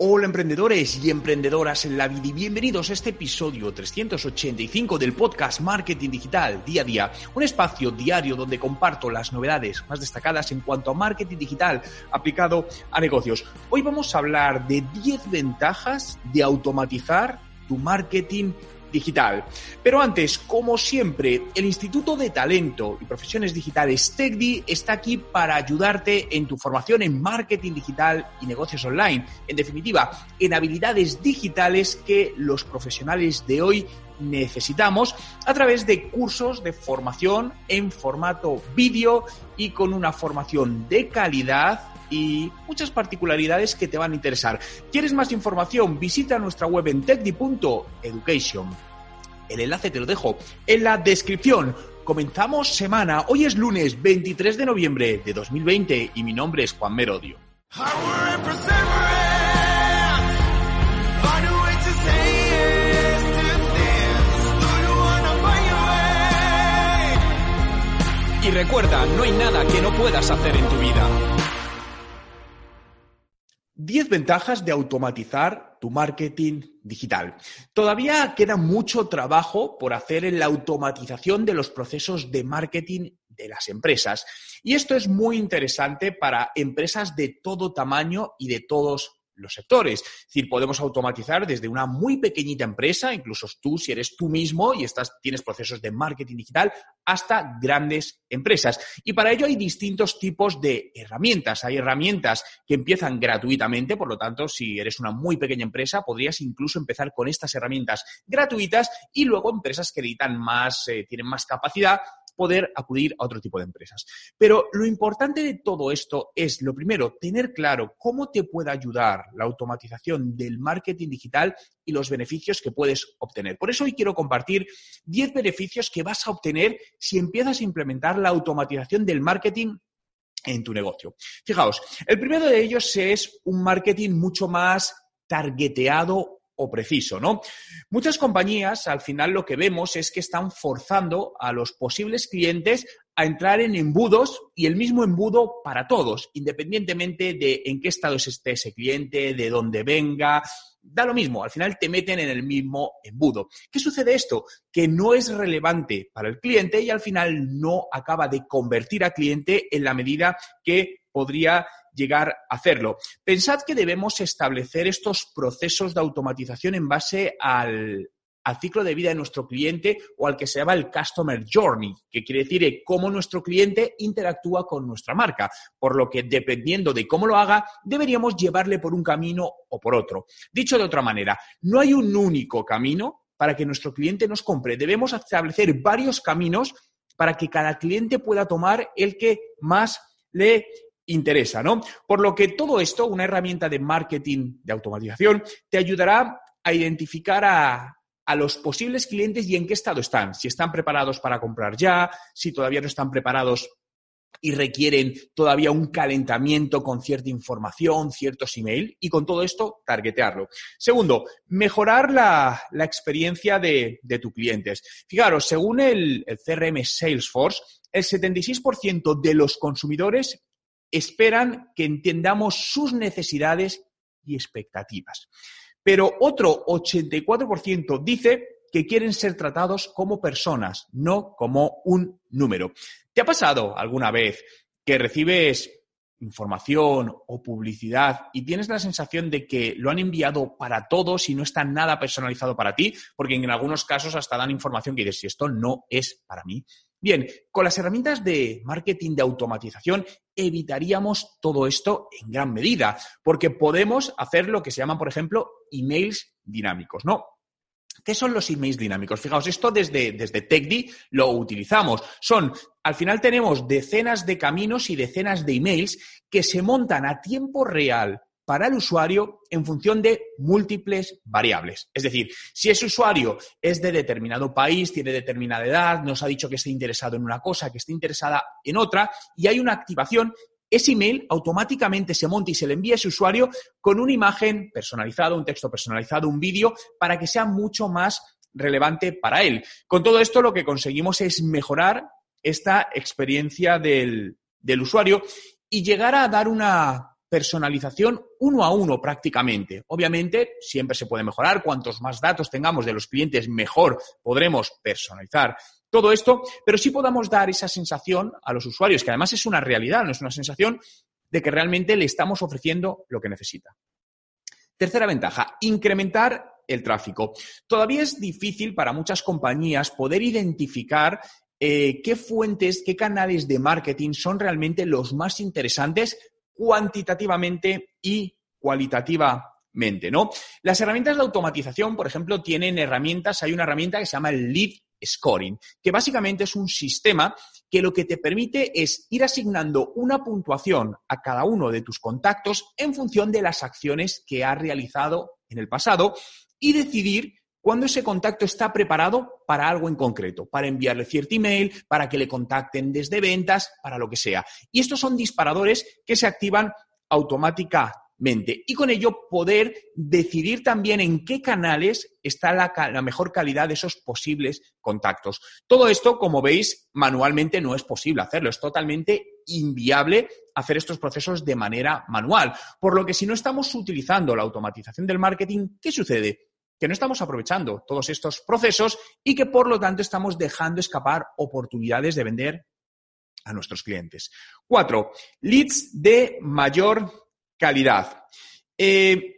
Hola emprendedores y emprendedoras en la vida y bienvenidos a este episodio 385 del podcast Marketing Digital Día a Día, un espacio diario donde comparto las novedades más destacadas en cuanto a marketing digital aplicado a negocios. Hoy vamos a hablar de 10 ventajas de automatizar tu marketing digital. Pero antes, como siempre, el Instituto de Talento y Profesiones Digitales TECDI está aquí para ayudarte en tu formación en marketing digital y negocios online. En definitiva, en habilidades digitales que los profesionales de hoy necesitamos a través de cursos de formación en formato vídeo y con una formación de calidad y muchas particularidades que te van a interesar. ¿Quieres más información? Visita nuestra web en techdi.education. El enlace te lo dejo en la descripción. Comenzamos semana. Hoy es lunes 23 de noviembre de 2020 y mi nombre es Juan Merodio. Y recuerda, no hay nada que no puedas hacer en tu vida. 10 ventajas de automatizar tu marketing digital. Todavía queda mucho trabajo por hacer en la automatización de los procesos de marketing de las empresas. Y esto es muy interesante para empresas de todo tamaño y de todos los sectores. Es decir, podemos automatizar desde una muy pequeñita empresa, incluso tú, si eres tú mismo y estás, tienes procesos de marketing digital, hasta grandes empresas. Y para ello hay distintos tipos de herramientas. Hay herramientas que empiezan gratuitamente, por lo tanto, si eres una muy pequeña empresa, podrías incluso empezar con estas herramientas gratuitas y luego empresas que editan más, eh, tienen más capacidad, poder acudir a otro tipo de empresas. Pero lo importante de todo esto es, lo primero, tener claro cómo te puede ayudar la automatización del marketing digital y los beneficios que puedes obtener. Por eso hoy quiero compartir 10 beneficios que vas a obtener si empiezas a implementar la automatización del marketing en tu negocio. Fijaos, el primero de ellos es un marketing mucho más targeteado o preciso, ¿no? Muchas compañías, al final, lo que vemos es que están forzando a los posibles clientes a entrar en embudos y el mismo embudo para todos, independientemente de en qué estado esté ese cliente, de dónde venga, da lo mismo, al final te meten en el mismo embudo. ¿Qué sucede esto? Que no es relevante para el cliente y al final no acaba de convertir a cliente en la medida que podría llegar a hacerlo. Pensad que debemos establecer estos procesos de automatización en base al, ciclo de vida de nuestro cliente o al que se llama el Customer Journey, que quiere decir cómo nuestro cliente interactúa con nuestra marca. Por lo que, dependiendo de cómo lo haga, deberíamos llevarle por un camino o por otro. Dicho de otra manera, no hay un único camino para que nuestro cliente nos compre. Debemos establecer varios caminos para que cada cliente pueda tomar el que más le interesa, ¿no? Por lo que todo esto, una herramienta de marketing de automatización, te ayudará a identificar a, a los posibles clientes y en qué estado están, si están preparados para comprar ya, si todavía no están preparados y requieren todavía un calentamiento con cierta información, ciertos email y con todo esto targetearlo. Segundo, mejorar la, la experiencia de, de tus clientes. Fijaros, según el, el CRM Salesforce, el 76% de los consumidores esperan que entendamos sus necesidades y expectativas. Pero otro 84% dice que quieren ser tratados como personas, no como un número. ¿Te ha pasado alguna vez que recibes información o publicidad y tienes la sensación de que lo han enviado para todos y no está nada personalizado para ti? Porque en algunos casos hasta dan información que dices, si esto no es para mí. Bien, con las herramientas de marketing de automatización evitaríamos todo esto en gran medida, porque podemos hacer lo que se llaman, por ejemplo, emails dinámicos, ¿no? ¿Qué son los emails dinámicos? Fijaos, esto desde, desde lo utilizamos. Son, al final tenemos decenas de caminos y decenas de emails que se montan a tiempo real para el usuario en función de múltiples variables. Es decir, si ese usuario es de determinado país, tiene determinada edad, nos ha dicho que está interesado en una cosa, que está interesada en otra, y hay una activación, ese email automáticamente se monta y se le envía a ese usuario con una imagen personalizada, un texto personalizado, un vídeo, para que sea mucho más relevante para él. Con todo esto lo que conseguimos es mejorar esta experiencia del, del usuario y llegar a dar una personalización uno a uno prácticamente. Obviamente, siempre se puede mejorar. Cuantos más datos tengamos de los clientes, mejor podremos personalizar todo esto, pero sí podamos dar esa sensación a los usuarios, que además es una realidad, no es una sensación de que realmente le estamos ofreciendo lo que necesita. Tercera ventaja, incrementar el tráfico. Todavía es difícil para muchas compañías poder identificar eh, qué fuentes, qué canales de marketing son realmente los más interesantes cuantitativamente y cualitativamente, ¿no? Las herramientas de automatización, por ejemplo, tienen herramientas, hay una herramienta que se llama el Lead Scoring, que básicamente es un sistema que lo que te permite es ir asignando una puntuación a cada uno de tus contactos en función de las acciones que ha realizado en el pasado y decidir cuándo ese contacto está preparado para algo en concreto, para enviarle cierto email, para que le contacten desde ventas, para lo que sea. Y estos son disparadores que se activan automáticamente y con ello poder decidir también en qué canales está la, la, mejor calidad de esos posibles contactos. Todo esto, como veis, manualmente no es posible hacerlo, es totalmente inviable hacer estos procesos de manera manual. Por lo que si no estamos utilizando la automatización del marketing, ¿qué sucede? Que no estamos aprovechando todos estos procesos y que por lo tanto estamos dejando escapar oportunidades de vender a nuestros clientes. Cuatro, leads de mayor calidad. Eh,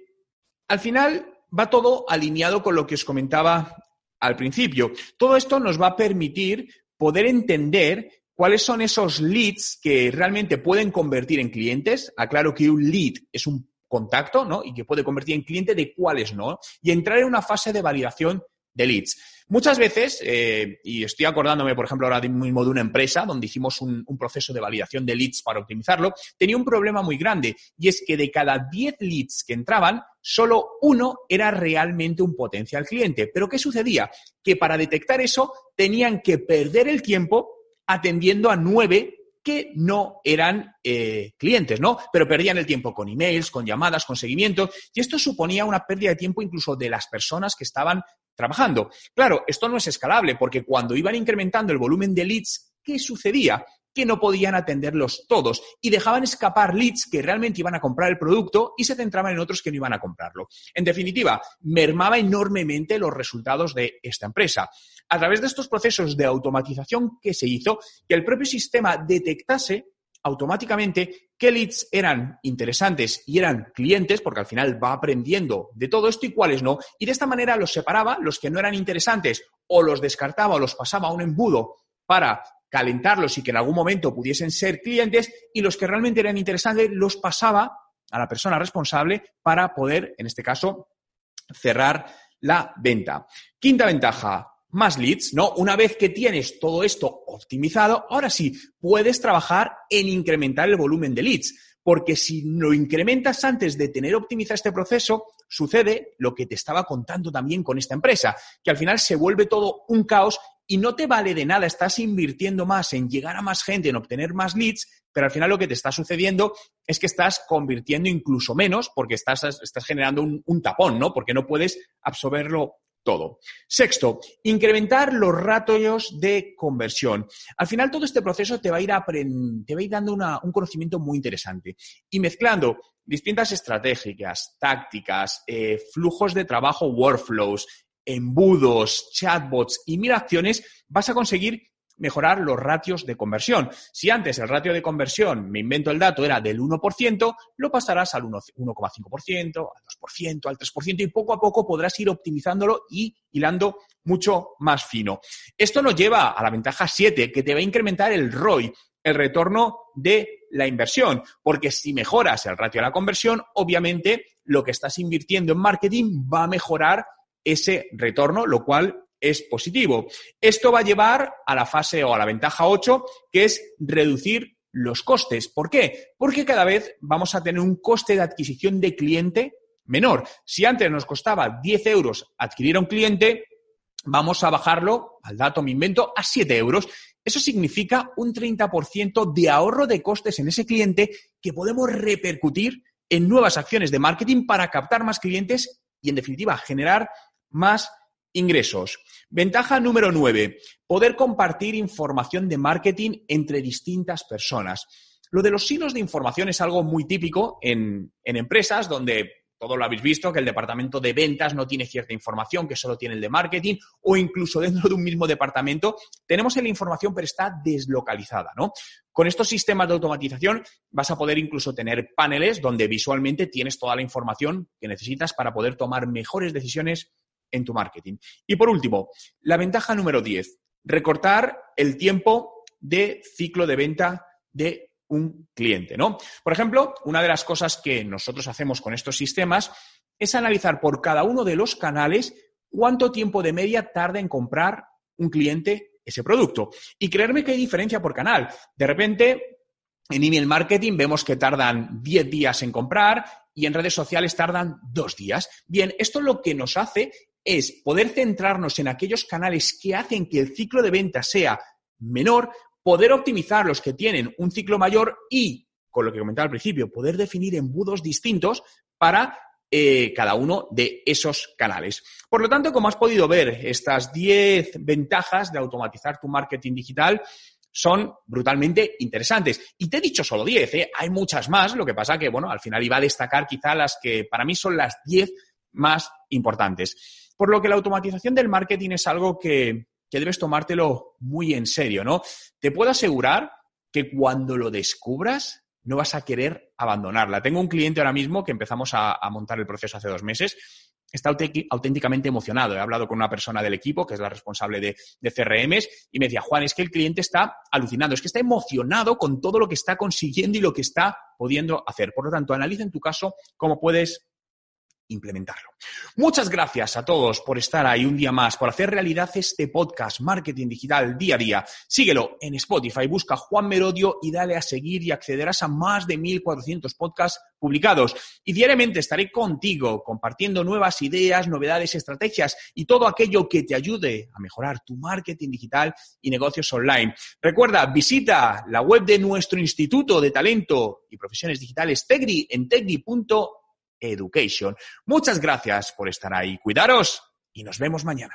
al final va todo alineado con lo que os comentaba al principio. Todo esto nos va a permitir poder entender cuáles son esos leads que realmente pueden convertir en clientes. Aclaro que un lead es un contacto, ¿no? Y que puede convertir en cliente de cuáles no. Y entrar en una fase de validación de leads. Muchas veces, eh, y estoy acordándome, por ejemplo, ahora mismo de una empresa donde hicimos un, un, proceso de validación de leads para optimizarlo, tenía un problema muy grande y es que de cada 10 leads que entraban, solo uno era realmente un potencial cliente. Pero ¿qué sucedía? Que para detectar eso tenían que perder el tiempo atendiendo a nueve que no eran eh, clientes, ¿no? Pero perdían el tiempo con emails, con llamadas, con seguimientos, y esto suponía una pérdida de tiempo incluso de las personas que estaban trabajando. Claro, esto no es escalable porque cuando iban incrementando el volumen de leads, ¿qué sucedía? Que no podían atenderlos todos y dejaban escapar leads que realmente iban a comprar el producto y se centraban en otros que no iban a comprarlo. En definitiva, mermaba enormemente los resultados de esta empresa a través de estos procesos de automatización que se hizo, que el propio sistema detectase automáticamente qué leads eran interesantes y eran clientes, porque al final va aprendiendo de todo esto y cuáles no, y de esta manera los separaba, los que no eran interesantes o los descartaba o los pasaba a un embudo para calentarlos y que en algún momento pudiesen ser clientes, y los que realmente eran interesantes los pasaba a la persona responsable para poder, en este caso, cerrar la venta. Quinta ventaja, más leads, ¿no? Una vez que tienes todo esto optimizado, ahora sí, puedes trabajar en incrementar el volumen de leads. Porque si lo incrementas antes de tener optimizado este proceso, sucede lo que te estaba contando también con esta empresa, que al final se vuelve todo un caos y no te vale de nada, estás invirtiendo más en llegar a más gente, en obtener más leads, pero al final lo que te está sucediendo es que estás convirtiendo incluso menos porque estás, estás generando un, tapón, ¿no? Porque no puedes absorberlo todo. Sexto, incrementar los ratios de conversión. Al final todo este proceso te va a ir, te va a ir dando un conocimiento muy interesante y mezclando distintas estrategias, tácticas, eh, flujos de trabajo, workflows, embudos, chatbots y mil acciones, vas a conseguir mejorar los ratios de conversión. Si antes el ratio de conversión, me invento el dato, era del 1%, lo pasarás al 1,5%, al 2%, al 3% y poco a poco podrás ir optimizándolo y hilando mucho más fino. Esto nos lleva a la ventaja 7, que te va a incrementar el ROI, el retorno de la inversión, porque si mejoras el ratio de la conversión, obviamente lo que estás invirtiendo en marketing va a mejorar ese retorno, lo cual es positivo. Esto va a llevar a la fase o a la ventaja 8, que es reducir los costes. ¿Por qué? Porque cada vez vamos a tener un coste de adquisición de cliente menor. Si antes nos costaba 10 euros adquirir a un cliente, vamos a bajarlo, al dato me invento, a 7 euros. Eso significa un 30% de ahorro de costes en ese cliente que podemos repercutir en nuevas acciones de marketing para captar más clientes y, en definitiva, generar más ingresos. Ventaja número 9, poder compartir información de marketing entre distintas personas. Lo de los hilos de información es algo muy típico en, en empresas donde todo lo habéis visto, que el departamento de ventas no tiene cierta información, que solo tiene el de marketing, o incluso dentro de un mismo departamento tenemos la información, pero está deslocalizada, ¿no? Con estos sistemas de automatización vas a poder incluso tener paneles donde visualmente tienes toda la información que necesitas para poder tomar mejores decisiones en tu marketing. Y por último, la ventaja número 10, recortar el tiempo de ciclo de venta de un cliente, ¿no? Por ejemplo, una de las cosas que nosotros hacemos con estos sistemas es analizar por cada uno de los canales cuánto tiempo de media tarda en comprar un cliente ese producto. Y creerme que hay diferencia por canal. De repente, en email marketing vemos que tardan 10 días en comprar y en redes sociales tardan 2 días. Bien, esto lo que nos hace es poder centrarnos en aquellos canales que hacen que el ciclo de venta sea menor poder optimizar los que tienen un ciclo mayor y, con lo que comentaba al principio, poder definir embudos distintos para eh, cada uno de esos canales. Por lo tanto, como has podido ver, estas 10 ventajas de automatizar tu marketing digital son brutalmente interesantes. Y te he dicho solo 10, ¿eh? hay muchas más, lo que pasa que, bueno, al final iba a destacar quizá las que para mí son las 10 más importantes. Por lo que la automatización del marketing es algo que, que debes tomártelo muy en serio, ¿no? Te puedo asegurar que cuando lo descubras no vas a querer abandonarla. Tengo un cliente ahora mismo que empezamos a, montar el proceso hace dos meses. Está auténticamente emocionado. He hablado con una persona del equipo, que es la responsable de, de CRMs, y me decía, Juan, es que el cliente está alucinando, es que está emocionado con todo lo que está consiguiendo y lo que está pudiendo hacer. Por lo tanto, analiza en tu caso cómo puedes implementarlo. Muchas gracias a todos por estar ahí un día más, por hacer realidad este podcast Marketing Digital día a día. Síguelo en Spotify, busca Juan Merodio y dale a seguir y accederás a más de 1.400 podcasts publicados. Y diariamente estaré contigo compartiendo nuevas ideas, novedades, estrategias y todo aquello que te ayude a mejorar tu marketing digital y negocios online. Recuerda, visita la web de nuestro Instituto de Talento y Profesiones Digitales Tegri en tegri.com Education. Muchas gracias por estar ahí. Cuidaros y nos vemos mañana.